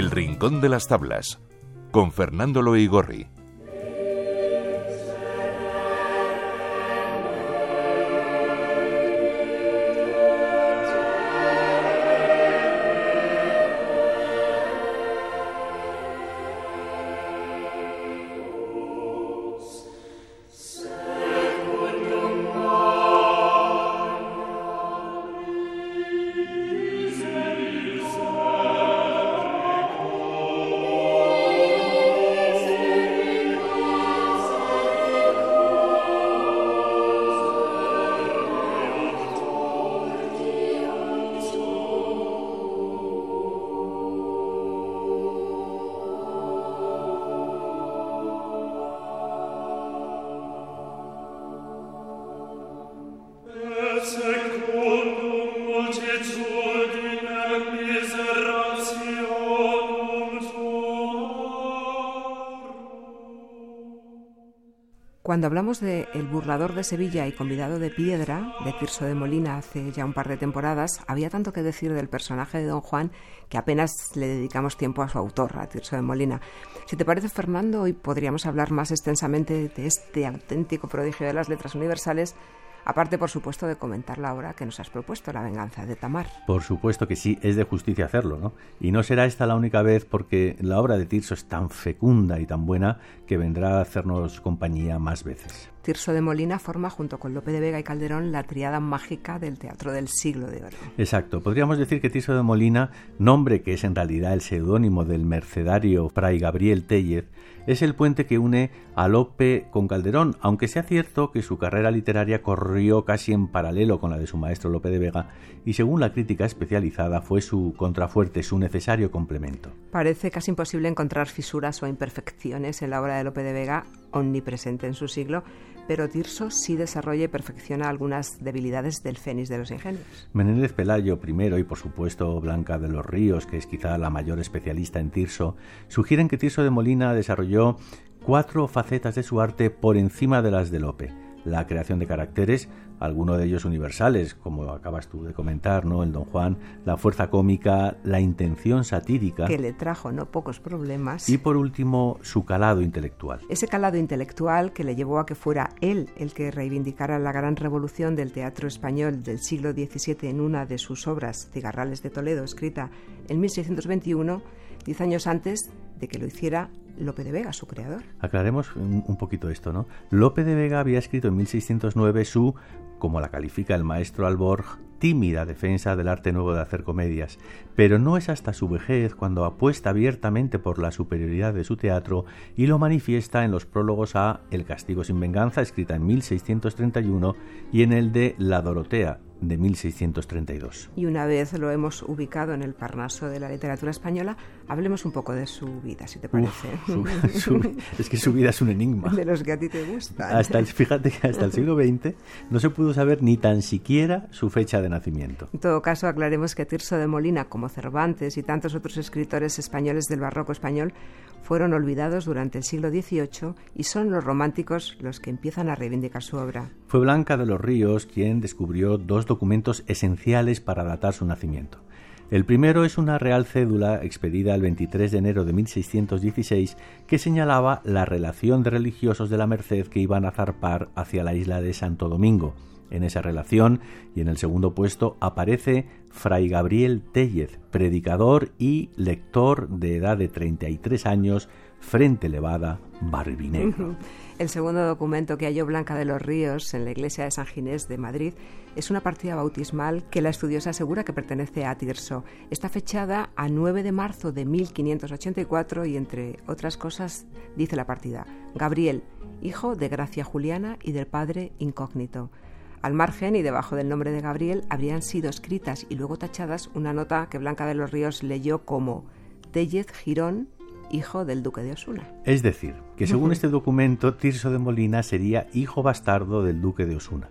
El Rincón de las Tablas, con Fernando Loigorri. Cuando hablamos de El burlador de Sevilla y convidado de piedra, de Tirso de Molina, hace ya un par de temporadas, había tanto que decir del personaje de Don Juan que apenas le dedicamos tiempo a su autor, a Tirso de Molina. Si te parece, Fernando, hoy podríamos hablar más extensamente de este auténtico prodigio de las letras universales Aparte, por supuesto, de comentar la obra que nos has propuesto, La venganza de Tamar. Por supuesto que sí, es de justicia hacerlo, ¿no? Y no será esta la única vez porque la obra de Tirso es tan fecunda y tan buena que vendrá a hacernos compañía más veces. Tirso de Molina forma, junto con Lope de Vega y Calderón, la triada mágica del teatro del siglo de oro. Exacto. Podríamos decir que Tirso de Molina, nombre que es en realidad el seudónimo del mercedario Fray Gabriel Tellez, es el puente que une a Lope con Calderón, aunque sea cierto que su carrera literaria corrió casi en paralelo con la de su maestro Lope de Vega y según la crítica especializada fue su contrafuerte, su necesario complemento. Parece casi imposible encontrar fisuras o imperfecciones en la obra de Lope de Vega, omnipresente en su siglo, pero Tirso sí desarrolla y perfecciona algunas debilidades del Fénix de los Ingenios. Menéndez Pelayo primero y por supuesto Blanca de los Ríos, que es quizá la mayor especialista en Tirso, sugieren que Tirso de Molina desarrolló cuatro facetas de su arte por encima de las de Lope la creación de caracteres, algunos de ellos universales, como acabas tú de comentar, ¿no? El Don Juan, la fuerza cómica, la intención satírica. Que le trajo no pocos problemas. Y por último, su calado intelectual. Ese calado intelectual que le llevó a que fuera él el que reivindicara la gran revolución del teatro español del siglo XVII en una de sus obras, Cigarrales de Toledo, escrita en 1621, diez años antes de que lo hiciera Lope de Vega, su creador. Aclaremos un, poquito esto, ¿no? Lope de Vega había escrito en 1609 su, como la califica el maestro Alborg, tímida defensa del arte nuevo de hacer comedias, pero no es hasta su vejez cuando apuesta abiertamente por la superioridad de su teatro y lo manifiesta en los prólogos a El castigo sin venganza, escrita en 1631, y en el de La Dorotea, de 1632. Y una vez lo hemos ubicado en el Parnaso de la literatura española, hablemos un poco de su vida, si te parece. es que su vida es un enigma. De los que a ti te gustan. Hasta el, fíjate que hasta el siglo XX no se pudo saber ni tan siquiera su fecha de nacimiento. En todo caso, aclaremos que Tirso de Molina, como Cervantes y tantos otros escritores españoles del barroco español, fueron olvidados durante el siglo XVIII y son los románticos los que empiezan a reivindicar su obra. Fue Blanca de los Ríos quien descubrió dos documentos esenciales para datar su nacimiento. El primero es una real cédula expedida el 23 de enero de 1616 que señalaba la relación de religiosos de la Merced que iban a zarpar hacia la isla de Santo Domingo. En esa relación y en el segundo puesto aparece Fray Gabriel Tellez, predicador y lector de edad de 33 años, frente elevada, barbinegro. El segundo documento que halló Blanca de los Ríos en la iglesia de San Ginés de Madrid es una partida bautismal que la estudiosa asegura que pertenece a Tirso. Está fechada a 9 de marzo de 1584 y entre otras cosas dice la partida, Gabriel, hijo de Gracia Juliana y del padre incógnito. Al margen y debajo del nombre de Gabriel habrían sido escritas y luego tachadas una nota que Blanca de los Ríos leyó como Tellez Girón, hijo del duque de Osuna. Es decir, que según este documento, Tirso de Molina sería hijo bastardo del duque de Osuna.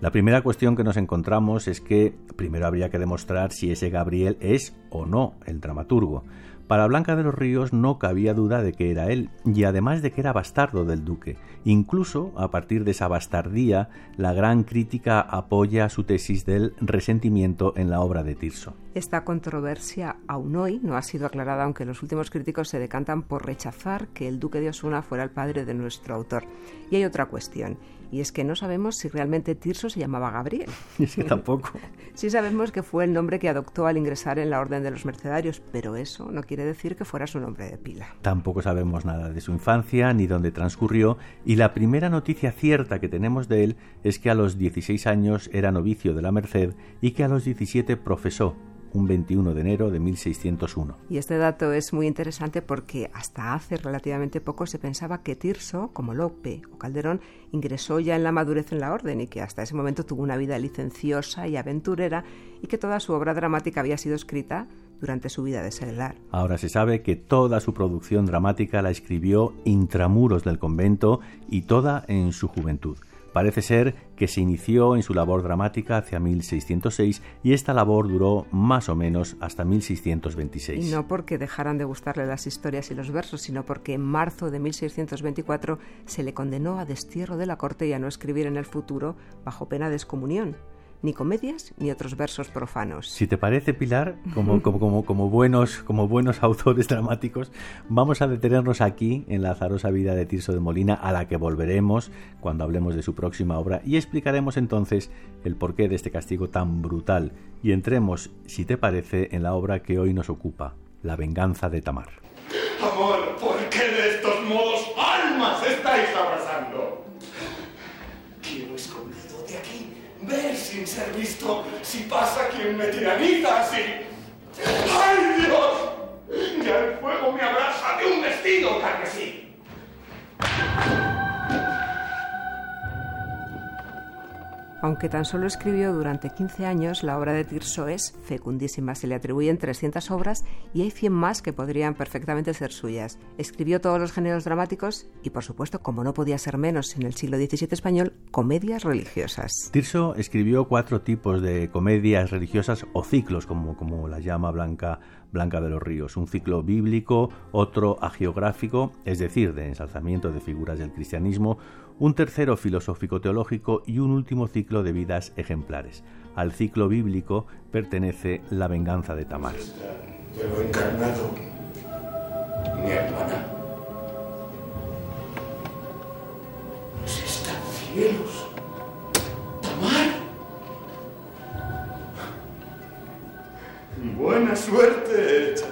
La primera cuestión que nos encontramos es que primero habría que demostrar si ese Gabriel es o no el dramaturgo Para Blanca de los Ríos no cabía duda de que era él, y además de que era bastardo del duque. Incluso, a partir de esa bastardía, la gran crítica apoya su tesis del resentimiento en la obra de Tirso. Esta controversia aún hoy no ha sido aclarada, aunque los últimos críticos se decantan por rechazar que el duque de Osuna fuera el padre de nuestro autor. Y hay otra cuestión, y es que no sabemos si realmente Tirso se llamaba Gabriel. Es que tampoco. sí sabemos que fue el nombre que adoptó al ingresar en la Orden de los Mercenarios, pero eso no quiere decir que fuera su nombre de pila. Tampoco sabemos nada de su infancia ni dónde transcurrió, y la primera noticia cierta que tenemos de él es que a los 16 años era novicio de la Merced y que a los 17 profesó un 21 de enero de 1601. Y este dato es muy interesante porque hasta hace relativamente poco se pensaba que Tirso, como Lope o Calderón, ingresó ya en la madurez en la orden y que hasta ese momento tuvo una vida licenciosa y aventurera y que toda su obra dramática había sido escrita durante su vida de seglar. Ahora se sabe que toda su producción dramática la escribió intramuros del convento y toda en su juventud. Parece ser que se inició en su labor dramática hacia 1606 y esta labor duró más o menos hasta 1626. Y no porque dejaran de gustarle las historias y los versos, sino porque en marzo de 1624 se le condenó a destierro de la corte y a no escribir en el futuro bajo pena de excomunión ni comedias ni otros versos profanos. Si te parece, Pilar, como, como, como, buenos, como buenos autores dramáticos, vamos a detenernos aquí en la azarosa vida de Tirso de Molina, a la que volveremos cuando hablemos de su próxima obra y explicaremos entonces el porqué de este castigo tan brutal. Y entremos, si te parece, en la obra que hoy nos ocupa, La venganza de Tamar. Amor, ¿por qué de estos modos almas estáis abrazando? Ver sin ser visto si pasa quien me tiraniza así. ¡Ay, Dios! Ya el fuego me abraza de un vestido carmesí. Aunque tan solo escribió durante 15 años, la obra de Tirso es fecundísima. Se le atribuyen 300 obras y hay 100 más que podrían perfectamente ser suyas. Escribió todos los géneros dramáticos y, por supuesto, como no podía ser menos en el siglo XVII español, comedias religiosas. Tirso escribió cuatro tipos de comedias religiosas o ciclos, como, como la llama Blanca Blanca de los Ríos, un ciclo bíblico, otro agiográfico, es decir, de ensalzamiento de figuras del cristianismo, un tercero filosófico-teológico y un último ciclo de vidas ejemplares. Al ciclo bíblico pertenece La venganza de Tamar. Pero encarnado, mi hermana. Están cielos. Tamar. Buena suerte hecha.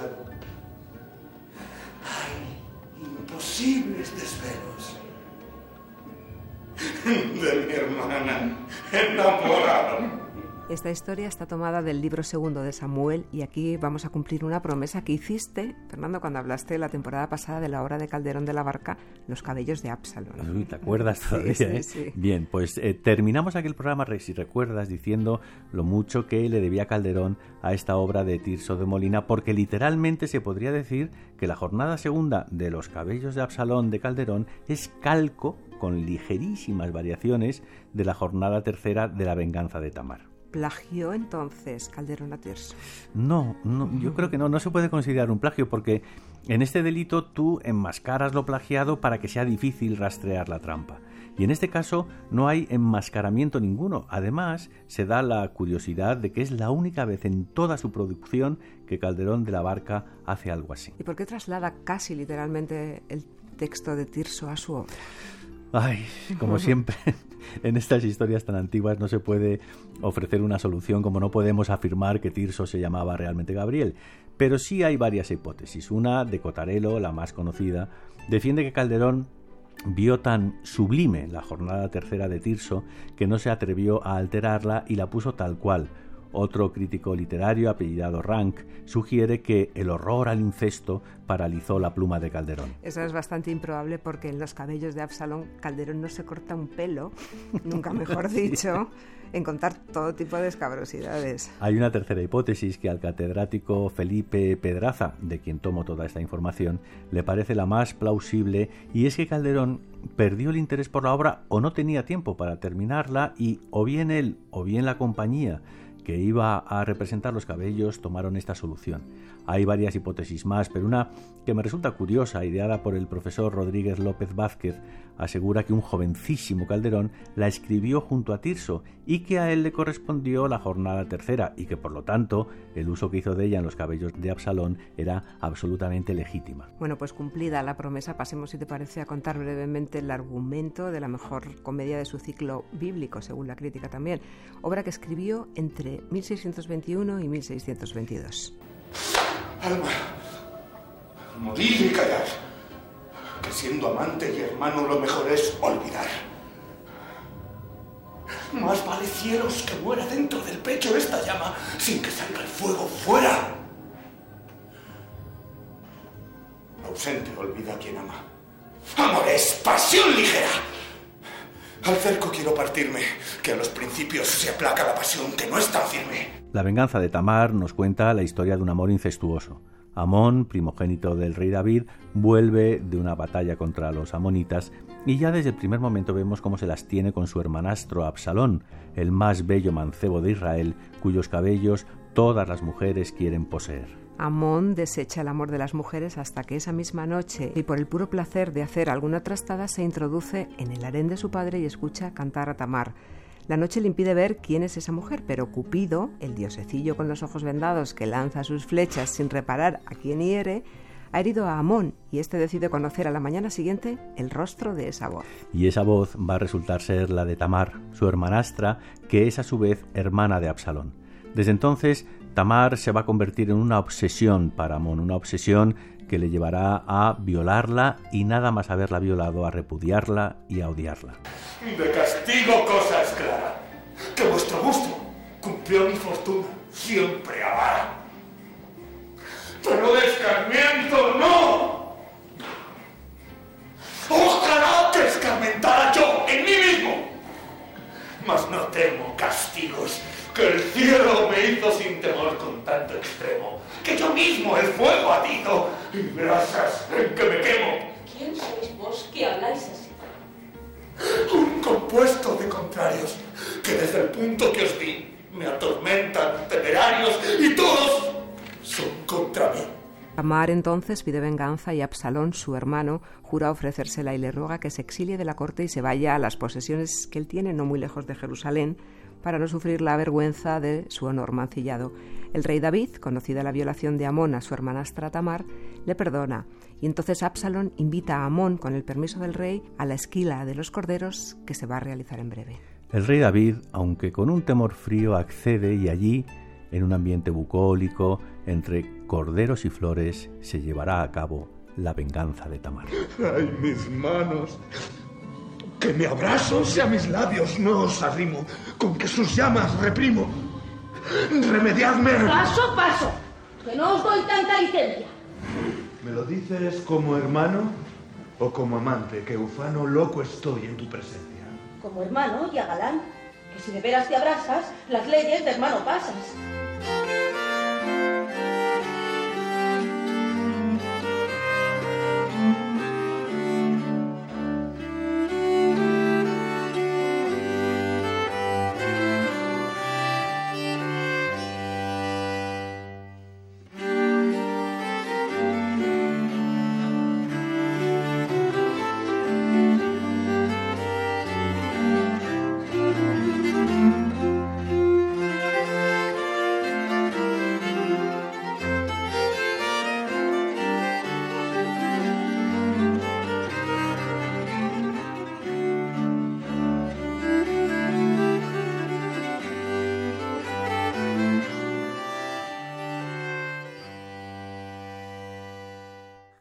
Hay imposibles desvelos de mi hermana enamorada. Esta historia está tomada del libro segundo de Samuel y aquí vamos a cumplir una promesa que hiciste, Fernando, cuando hablaste la temporada pasada de la obra de Calderón de la Barca, Los cabellos de Absalón. Uy, ¿Te acuerdas todavía? Sí, eh? sí. Bien, pues eh, terminamos aquel programa, si recuerdas, diciendo lo mucho que le debía Calderón a esta obra de Tirso de Molina, porque literalmente se podría decir que la jornada segunda de Los cabellos de Absalón de Calderón es calco con ligerísimas variaciones de la jornada tercera de la venganza de Tamar. ¿Plagió entonces Calderón a Tirso? No, no, yo creo que no, no se puede considerar un plagio porque en este delito tú enmascaras lo plagiado para que sea difícil rastrear la trampa. Y en este caso no hay enmascaramiento ninguno. Además, se da la curiosidad de que es la única vez en toda su producción que Calderón de la Barca hace algo así. ¿Y por qué traslada casi literalmente el texto de Tirso a su obra? Ay, como siempre, en estas historias tan antiguas no se puede ofrecer una solución como no podemos afirmar que Tirso se llamaba realmente Gabriel. Pero sí hay varias hipótesis. Una de Cotarelo, la más conocida, defiende que Calderón vio tan sublime la jornada tercera de Tirso que no se atrevió a alterarla y la puso tal cual. Otro crítico literario, apellidado Rank, sugiere que el horror al incesto paralizó la pluma de Calderón. Eso es bastante improbable porque en los cabellos de Absalón Calderón no se corta un pelo, nunca mejor dicho, en contar todo tipo de escabrosidades. Hay una tercera hipótesis que al catedrático Felipe Pedraza, de quien tomo toda esta información, le parece la más plausible y es que Calderón perdió el interés por la obra o no tenía tiempo para terminarla y o bien él o bien la compañía que iba a representar los cabellos tomaron esta solución. Hay varias hipótesis más, pero una que me resulta curiosa, ideada por el profesor Rodríguez López Vázquez, asegura que un jovencísimo Calderón la escribió junto a Tirso y que a él le correspondió la jornada tercera y que por lo tanto el uso que hizo de ella en los cabellos de Absalón era absolutamente legítima. Bueno, pues cumplida la promesa, pasemos si te parece a contar brevemente el argumento de la mejor comedia de su ciclo bíblico, según la crítica también, obra que escribió entre 1621 y 1622. Alma, morir y callar. Que siendo amante y hermano lo mejor es olvidar. Más vale cielos que muera dentro del pecho esta llama sin que salga el fuego fuera. Ausente olvida a quien ama. Amor es pasión ligera. Al cerco quiero partirme, que a los principios se aplaca la pasión que no es tan firme. La venganza de Tamar nos cuenta la historia de un amor incestuoso. Amón, primogénito del rey David, vuelve de una batalla contra los amonitas y ya desde el primer momento vemos cómo se las tiene con su hermanastro Absalón, el más bello mancebo de Israel, cuyos cabellos todas las mujeres quieren poseer. Amón desecha el amor de las mujeres hasta que esa misma noche, y por el puro placer de hacer alguna trastada, se introduce en el harén de su padre y escucha cantar a Tamar. La noche le impide ver quién es esa mujer, pero Cupido, el diosecillo con los ojos vendados que lanza sus flechas sin reparar a quién hiere, ha herido a Amón y éste decide conocer a la mañana siguiente el rostro de esa voz. Y esa voz va a resultar ser la de Tamar, su hermanastra, que es a su vez hermana de Absalón. Desde entonces, Tamar se va a convertir en una obsesión para Amón, una obsesión que le llevará a violarla y nada más haberla violado a repudiarla y a odiarla. De castigo cosa es clara, que vuestro gusto cumplió mi fortuna, siempre avara. Pero de escarmiento no. Ojalá que escarmentara yo en mí mismo. Mas no temo castigos que el cielo me hizo sin temor con tanto extremo, que yo mismo el fuego atizo y brasas en que me quemo. ¿Quién sois vos que habláis así? Un compuesto de contrarios que desde el punto que os di me atormentan temerarios y todos son contra mí. Tamar entonces pide venganza y Absalón, su hermano, jura ofrecérsela y le ruega que se exilie de la corte y se vaya a las posesiones que él tiene no muy lejos de Jerusalén para no sufrir la vergüenza de su honor mancillado. El rey David, conocida la violación de Amón a su hermanastra Tamar, le perdona y entonces Absalón invita a Amón, con el permiso del rey, a la esquila de los corderos que se va a realizar en breve. El rey David, aunque con un temor frío, accede y allí, en un ambiente bucólico, entre corderos y flores, se llevará a cabo la venganza de Tamar. Ay, mis manos. Que me abrazo si a mis labios no os arrimo, con que sus llamas reprimo. Remediadme. Paso, paso, que no os doy tanta licencia. ¿Me lo dices como hermano o como amante, que ufano loco estoy en tu presencia? Como hermano y a galán, que si de veras te abrazas, las leyes de hermano pasas.